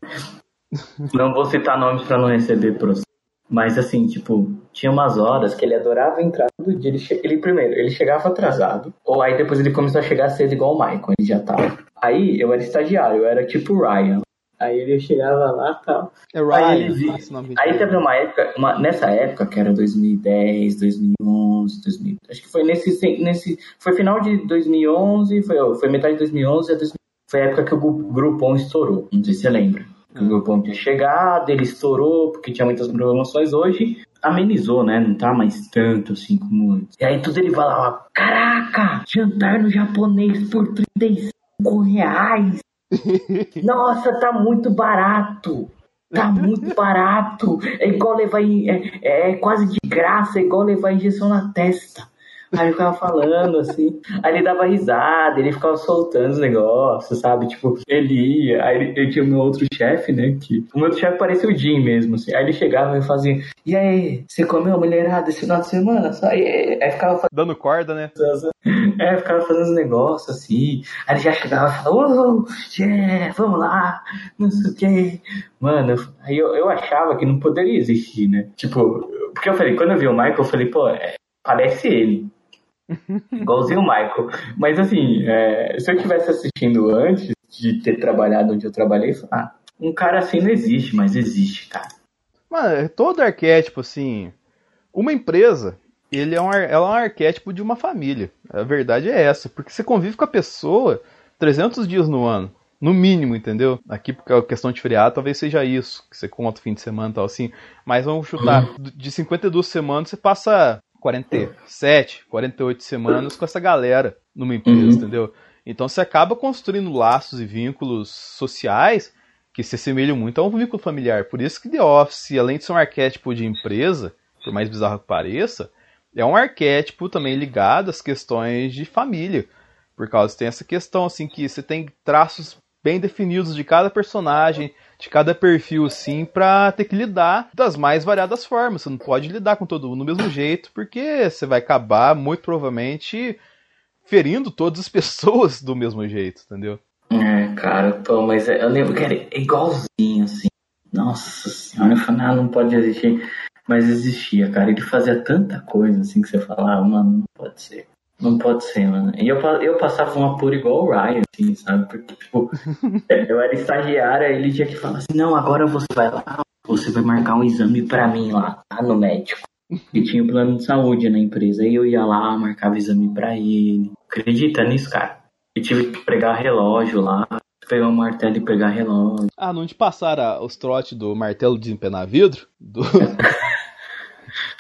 não vou citar nomes para não receber processo. Mas assim, tipo, tinha umas horas que ele adorava entrar todo dia. Ele, ele primeiro, ele chegava atrasado. Ou aí depois ele começou a chegar cedo igual o Michael, ele já tava. Aí eu era estagiário, eu era tipo Ryan. Aí ele chegava lá e tal. É Ryan. Aí, ele via... aí teve uma época, uma... nessa época, que era 2010, 2011, 2000... acho que foi nesse, nesse. Foi final de 2011, foi, foi metade de 2011 a 2000... Foi a época que o Groupon estourou. Não sei se você lembra. O Groupon tinha chegado, ele estourou, porque tinha muitas promoções. Hoje amenizou, né? Não tá mais tanto assim como antes. E aí tudo ele falava: Caraca, jantar no japonês por 35 reais. Nossa, tá muito barato. Tá muito barato. É igual levar. É, é quase de graça, é igual levar injeção na testa. Aí ele ficava falando, assim. Aí ele dava risada, ele ficava soltando os negócios, sabe? Tipo, ele ia. Aí ele, ele tinha o meu outro chefe, né? Que, o meu outro chefe parecia o Jim mesmo, assim. Aí ele chegava e fazia: E aí, você comeu mulherada esse final de semana? Só aí, aí ficava fazendo... Dando corda, né? É, ficava fazendo os negócios assim. Aí ele já chegava e falava: Ô, yeah, vamos lá, não sei o que. Mano, aí eu, eu achava que não poderia existir, né? Tipo, porque eu falei, quando eu vi o Michael, eu falei, pô, é, parece ele. Igualzinho o Michael. Mas assim, é, se eu estivesse assistindo antes de ter trabalhado onde eu trabalhei, ah, um cara assim não existe, mas existe, cara. Mano, é todo arquétipo, assim. Uma empresa, ele é um, ela é um arquétipo de uma família. A verdade é essa. Porque você convive com a pessoa 300 dias no ano. No mínimo, entendeu? Aqui, porque a questão de feriado, talvez seja isso, que você conta o fim de semana e tal assim. Mas vamos chutar, de 52 semanas, você passa 47, 48 semanas com essa galera numa empresa, uhum. entendeu? Então você acaba construindo laços e vínculos sociais que se assemelham muito a um vínculo familiar. Por isso que The Office, além de ser um arquétipo de empresa, por mais bizarro que pareça, é um arquétipo também ligado às questões de família. Por causa tem essa questão assim que você tem traços bem definidos de cada personagem, de cada perfil assim, para ter que lidar das mais variadas formas. Você não pode lidar com todo mundo do mesmo jeito, porque você vai acabar muito provavelmente ferindo todas as pessoas do mesmo jeito, entendeu? É, cara, pô, mas eu lembro que era igualzinho, assim. Nossa senhora, eu falei, ah, não pode existir. Mas existia, cara. Ele fazia tanta coisa assim que você falava, mano, não pode ser. Não pode ser, mano. E eu, eu passava uma por igual o Ryan, assim, sabe? Porque, tipo, eu era estagiária, ele tinha que falar assim, não, agora você vai lá, você vai marcar um exame pra mim lá, lá no médico. E tinha um plano de saúde na empresa. Aí eu ia lá, marcava exame pra ele. Acredita nisso, cara? E tive que pregar relógio lá, pegar um martelo e pegar relógio. Ah, não te passaram os trotes do martelo de empenar vidro? Do...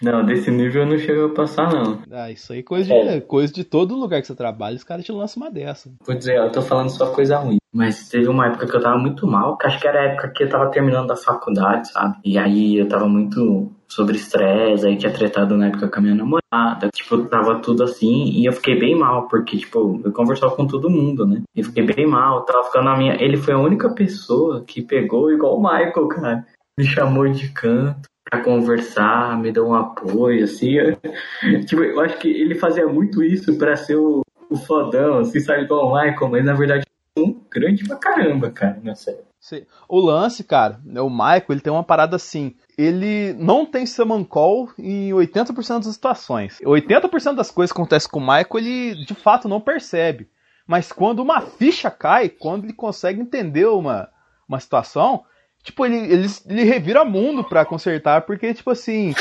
Não, desse nível eu não chego a passar, não. Ah, isso aí é coisa de, é. coisa de todo lugar que você trabalha, os caras te lançam uma dessa. Vou dizer, eu tô falando só coisa ruim. Mas teve uma época que eu tava muito mal, que acho que era a época que eu tava terminando a faculdade, sabe? E aí eu tava muito sobre estresse, aí tinha tretado na época com a minha namorada, tipo, tava tudo assim, e eu fiquei bem mal, porque, tipo, eu conversava com todo mundo, né? E fiquei bem mal, tava ficando na minha. Ele foi a única pessoa que pegou igual o Michael, cara. Me chamou de canto, para conversar, me deu um apoio, assim. tipo, eu acho que ele fazia muito isso para ser o, o fodão, assim, sabe, igual o Michael, mas na verdade um grande pra caramba, cara, na série. Sim. O lance, cara, o Michael, ele tem uma parada assim. Ele não tem summon call em 80% das situações. 80% das coisas que acontecem com o Michael, ele de fato não percebe. Mas quando uma ficha cai, quando ele consegue entender uma, uma situação, Tipo, ele, ele, ele revira mundo pra consertar, porque, tipo assim,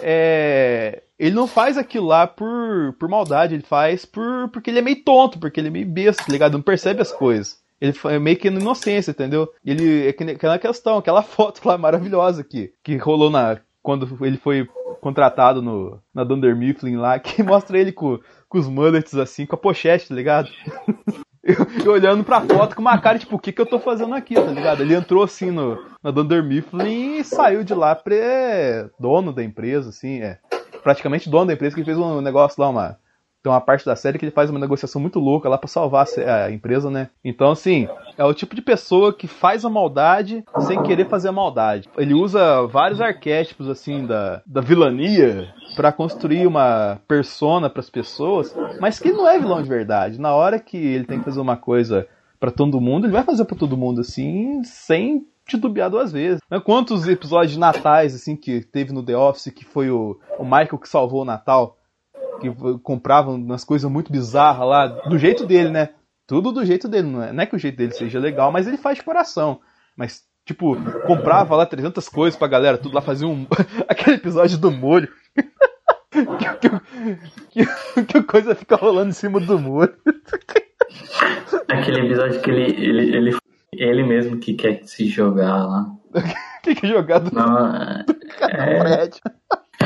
é, ele não faz aquilo lá por, por maldade, ele faz por, porque ele é meio tonto, porque ele é meio besta, tá ligado? Não percebe as coisas. Ele é meio que na inocência, entendeu? Ele é aquela questão, aquela foto lá maravilhosa que, que rolou na. Quando ele foi contratado no, na Dunder Mifflin lá, que mostra ele com, com os mullets assim, com a pochete, tá ligado? eu, olhando pra foto com uma cara, tipo, o que que eu tô fazendo aqui, tá ligado? Ele entrou assim no, na Dunder Mifflin e saiu de lá pré dono da empresa, assim, é. Praticamente dono da empresa, que fez um negócio lá, uma tem uma parte da série que ele faz uma negociação muito louca lá para salvar a empresa, né? Então, assim, é o tipo de pessoa que faz a maldade sem querer fazer a maldade. Ele usa vários arquétipos, assim, da, da vilania para construir uma persona para as pessoas, mas que não é vilão de verdade. Na hora que ele tem que fazer uma coisa para todo mundo, ele vai fazer para todo mundo, assim, sem titubear duas vezes. Quantos episódios de natais, assim, que teve no The Office, que foi o, o Michael que salvou o Natal? Que compravam umas coisas muito bizarras lá, do jeito dele, né? Tudo do jeito dele, não é, não é que o jeito dele seja legal, mas ele faz de coração. Mas, tipo, comprava lá 300 coisas pra galera, tudo lá fazia um. aquele episódio do molho. que, que, que, coisa fica rolando em cima do molho. Aquele episódio que ele, ele, ele, ele mesmo que quer se jogar lá. que que jogar do, não, do, é... prédio.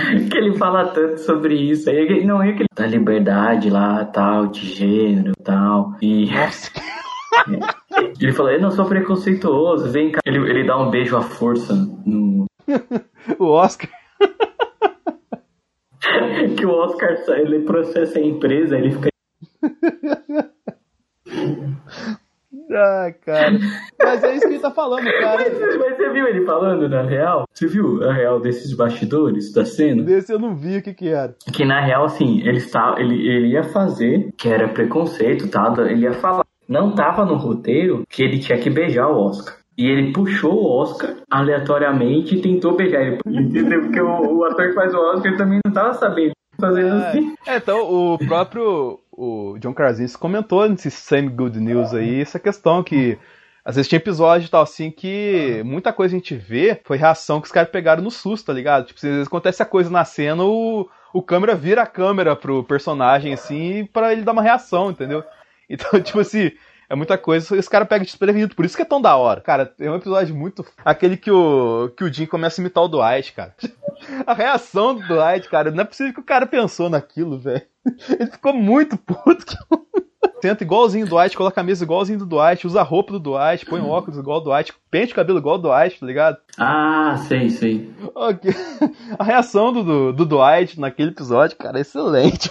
que ele fala tanto sobre isso. Aí, não é que da liberdade lá, tal, de gênero, tal. E. Ele falou, eu não sou preconceituoso, vem cá. Ele, ele dá um beijo à força no. o Oscar. que o Oscar ele processa a empresa, ele fica. Ah, cara. Mas é isso que ele tá falando, cara. Mas, mas, você viu ele falando na real? Você viu a real desses bastidores da cena? Desse eu não vi o que que era. Que na real, assim, ele, está, ele, ele ia fazer, que era preconceito, tá? Ele ia falar. Não tava no roteiro que ele tinha que beijar o Oscar. E ele puxou o Oscar aleatoriamente e tentou beijar ele. Entendeu? Porque o, o ator que faz o Oscar também não tava sabendo fazendo é, assim. É, então o próprio o John Krasinski comentou nesse Same Good News aí essa questão que às vezes tinha episódio e tal assim que muita coisa a gente vê foi reação que os caras pegaram no susto, tá ligado? Tipo, às vezes acontece a coisa na cena, o, o câmera vira a câmera pro personagem assim para ele dar uma reação, entendeu? Então, tipo assim, É muita coisa, esse cara pega desprevenido, por isso que é tão da hora. Cara, tem um episódio muito. Aquele que o, que o Jim começa a imitar o Dwight, cara. A reação do Dwight, cara, não é possível que o cara pensou naquilo, velho. Ele ficou muito puto. Tenta igualzinho do Dwight, coloca a camisa igualzinho do Dwight, usa a roupa do Dwight, põe um óculos igual do Dwight, pente o cabelo igual do Dwight, tá ligado? Ah, sei, sei. Ok. A reação do, do, do Dwight naquele episódio, cara, é excelente.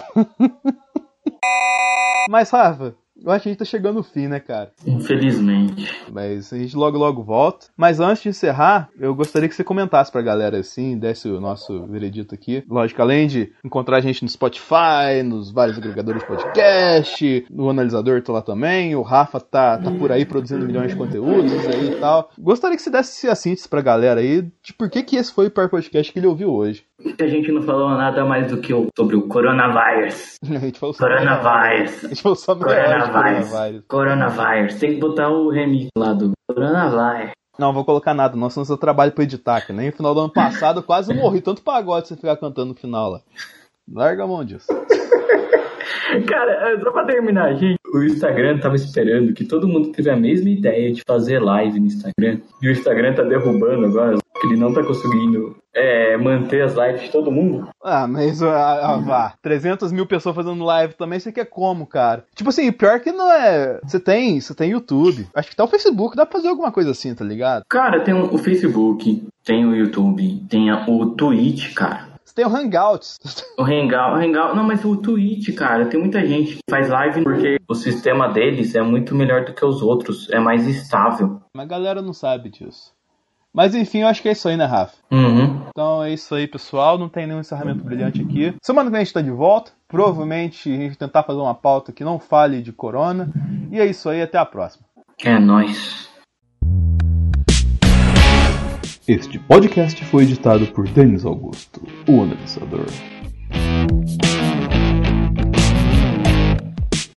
Mas, Rafa, eu acho que a gente tá chegando no fim, né, cara? Infelizmente. Mas a gente logo logo volta. Mas antes de encerrar, eu gostaria que você comentasse pra galera assim, desse o nosso veredito aqui. Lógico, além de encontrar a gente no Spotify, nos vários agregadores de podcast, no analisador tô lá também, o Rafa tá, tá por aí produzindo milhões de conteúdos aí e tal. Gostaria que você desse a síntese pra galera aí de por que que esse foi o pior podcast que ele ouviu hoje. A gente não falou nada mais do que sobre o coronavírus. A gente falou só Coronavírus. A gente falou só de Coronavírus. coronavírus. Coronavírus. Tem que botar o remix lá do Coronavírus. Não, vou colocar nada, nossa, não seu trabalho pra editar, que nem no final do ano passado eu quase morri, tanto pagode você ficar cantando no final lá. Larga a mão disso. Cara, só pra terminar, gente. O Instagram tava esperando que todo mundo teve a mesma ideia de fazer live no Instagram. E o Instagram tá derrubando agora, ele não tá conseguindo é, manter as lives de todo mundo. Ah, mas ah, ah, vá, 300 mil pessoas fazendo live também, você quer como, cara? Tipo assim, pior que não é. Você tem, você tem YouTube. Acho que tá o Facebook, dá pra fazer alguma coisa assim, tá ligado? Cara, tem o Facebook, tem o YouTube, tem o Twitch, cara. Você tem o Hangouts. O Hangout, o Hangout, não, mas o Twitch, cara, tem muita gente que faz live porque o sistema deles é muito melhor do que os outros, é mais estável. Mas a galera não sabe disso. Mas enfim, eu acho que é isso aí, né, Rafa? Uhum. Então é isso aí, pessoal. Não tem nenhum encerramento brilhante aqui. Semana que vem a gente tá de volta. Provavelmente a gente tentar fazer uma pauta que não fale de corona. E é isso aí, até a próxima. É nóis. Este podcast foi editado por Denis Augusto, o analisador.